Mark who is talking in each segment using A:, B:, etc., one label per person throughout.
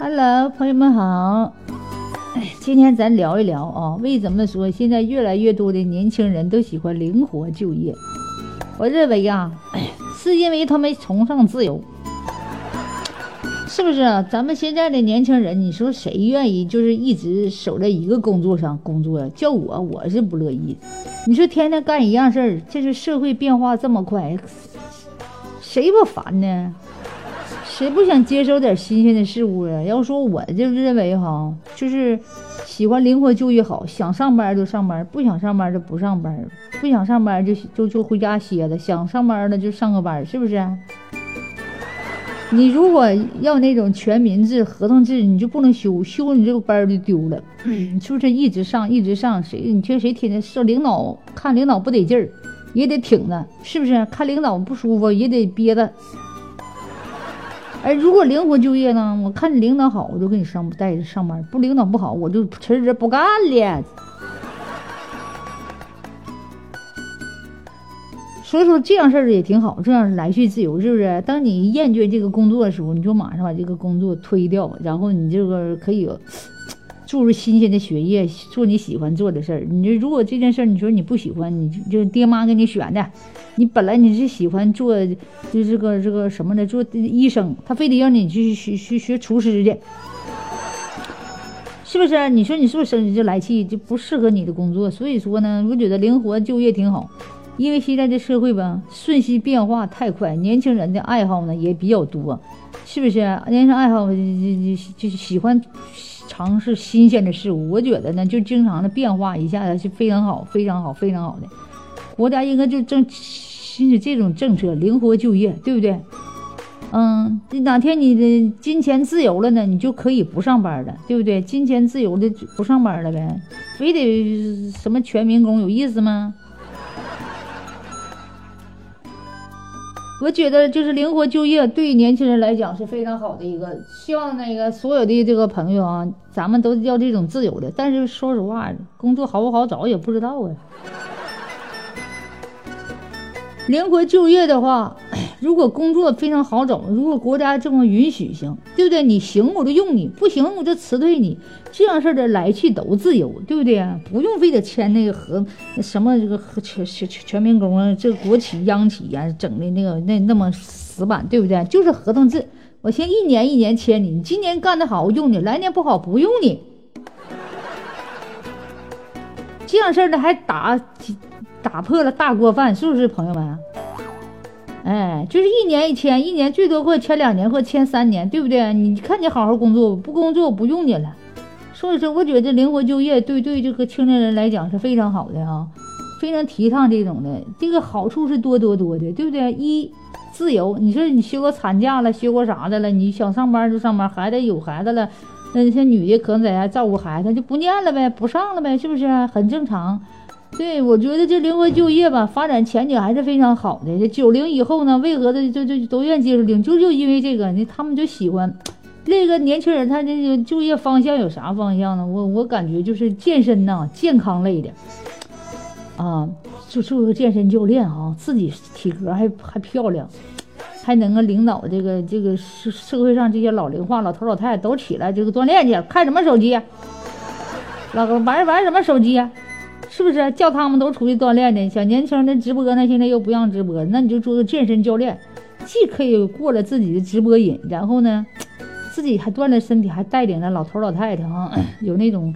A: Hello，朋友们好。哎，今天咱聊一聊啊，为什么说现在越来越多的年轻人都喜欢灵活就业？我认为呀，是因为他们崇尚自由，是不是？咱们现在的年轻人，你说谁愿意就是一直守在一个工作上工作呀？叫我，我是不乐意。你说天天干一样事儿，这是社会变化这么快，谁不烦呢？谁不想接受点新鲜的事物啊？要说我就认为哈，就是喜欢灵活就业好，想上班就上班，不想上班就不上班，不想上班就就就回家歇着，想上班了就上个班，是不是？你如果要那种全民制、合同制，你就不能休，休你这个班就丢了，是不是？一直上，一直上，谁你听谁天天说领导看领导不得劲儿，也得挺着，是不是？看领导不舒服也得憋着。哎，如果灵活就业呢？我看你领导好，我就给你上带着上班；不领导不好，我就辞职不干了。所以说这样事儿也挺好，这样来去自由，是不是？当你厌倦这个工作的时候，你就马上把这个工作推掉，然后你这个可以注入新鲜的血液，做你喜欢做的事儿。你这如果这件事儿你说你不喜欢，你就爹妈给你选的。你本来你是喜欢做，就这个这个什么的，做医生，他非得让你去学学学厨师去，是不是？你说你是不是生就来气，就不适合你的工作？所以说呢，我觉得灵活就业挺好，因为现在这社会吧，瞬息变化太快，年轻人的爱好呢也比较多，是不是？年轻爱好就就就喜欢尝试新鲜的事物，我觉得呢，就经常的变化一下子是非常好，非常好，非常好的。国家应该就正。就是这种政策，灵活就业，对不对？嗯，哪天你的金钱自由了呢，你就可以不上班了，对不对？金钱自由的不上班了呗，非得什么全民工有意思吗？我觉得就是灵活就业对年轻人来讲是非常好的一个，希望那个所有的这个朋友啊，咱们都要这种自由的。但是说实话，工作好不好找也不知道啊。灵活就业的话，如果工作非常好找，如果国家这么允许行，对不对？你行我就用你，不行我就辞退你，这样式的来去都自由，对不对？不用非得签那个合什么这个全全全民工啊，这国企央企呀，整的那个那那么死板，对不对？就是合同制，我先一年一年签你，你今年干得好我用你，来年不好不用你，这样式的还打。打破了大锅饭，是不是朋友们？哎，就是一年一签，一年最多或签两年或签三年，对不对？你看你好好工作，不工作不用你了。所以说，我觉得灵活就业对对这个青年人来讲是非常好的啊，非常提倡这种的。这个好处是多多多的，对不对？一自由，你说你休个产假了，休个啥的了，你想上班就上班，孩子有孩子了，那像女的可能在家照顾孩子，就不念了呗，不上了呗，是不是？很正常。对，我觉得这灵活就业吧，发展前景还是非常好的。这九零以后呢，为何的就就都愿意接受零？就就因为这个，呢，他们就喜欢那个年轻人，他这个就业方向有啥方向呢？我我感觉就是健身呐，健康类的啊，就做个健身教练啊，自己体格还还漂亮，还能够领导这个这个社社会上这些老龄化老头老太太都起来这个锻炼去，看什么手机？老玩玩什么手机？是不是叫他们都出去锻炼呢？小年轻的直播呢，现在又不让直播，那你就做个健身教练，既可以过了自己的直播瘾，然后呢，自己还锻炼身体，还带领着老头老太太啊，有那种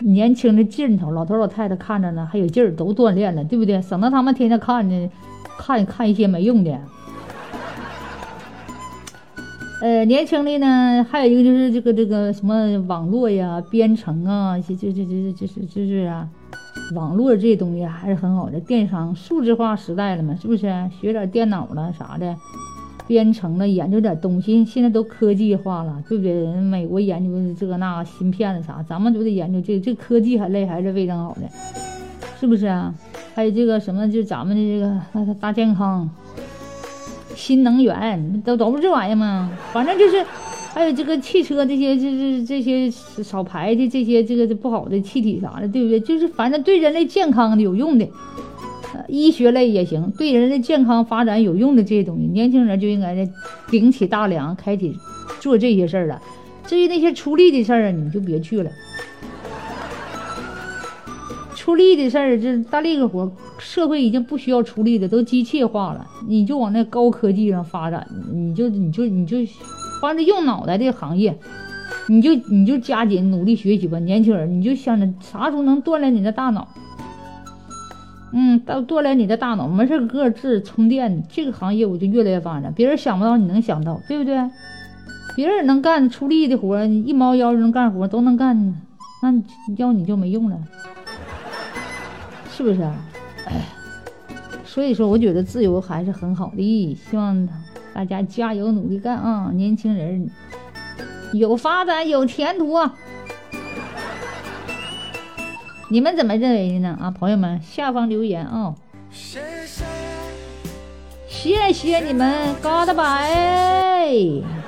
A: 年轻的劲头。老头老太太看着呢，还有劲儿，都锻炼了，对不对？省得他们天天看着看看一些没用的。呃，年轻的呢，还有一个就是这个这个什么网络呀、编程啊，这这这这这这这是啊。网络这些东西还是很好的，电商数字化时代了嘛，是不是？学点电脑了啥的，编程了，研究点东西，现在都科技化了，对不对？美国研究这个那芯片的啥，咱们都得研究这这科技还类还是非常好的，是不是啊？还有这个什么，就咱们的这个大健康、新能源，都都是这玩意儿吗？反正就是。还有这个汽车这些，这这这些少排的这些这个不好的气体啥的，对不对？就是反正对人类健康的有用的，医学类也行，对人类健康发展有用的这些东西，年轻人就应该顶起大梁，开启做这些事儿了。至于那些出力的事儿，你们就别去了。出力的事儿，这大力个活，社会已经不需要出力的，都机械化了。你就往那高科技上发展，你就你就你就，帮着用脑袋的行业，你就你就加紧努力学习吧，年轻人，你就想着啥时候能锻炼你的大脑。嗯，到锻炼你的大脑，没事搁这充电，这个行业我就越来越发展。别人想不到，你能想到，对不对？别人能干出力的活，你一猫腰就能干活，都能干，那要你就没用了，是不是？啊，所以说，我觉得自由还是很好的，希望大家加油努力干啊，年轻人有发展有前途。你们怎么认为的呢？啊，朋友们，下方留言啊！谢谢你们，God by。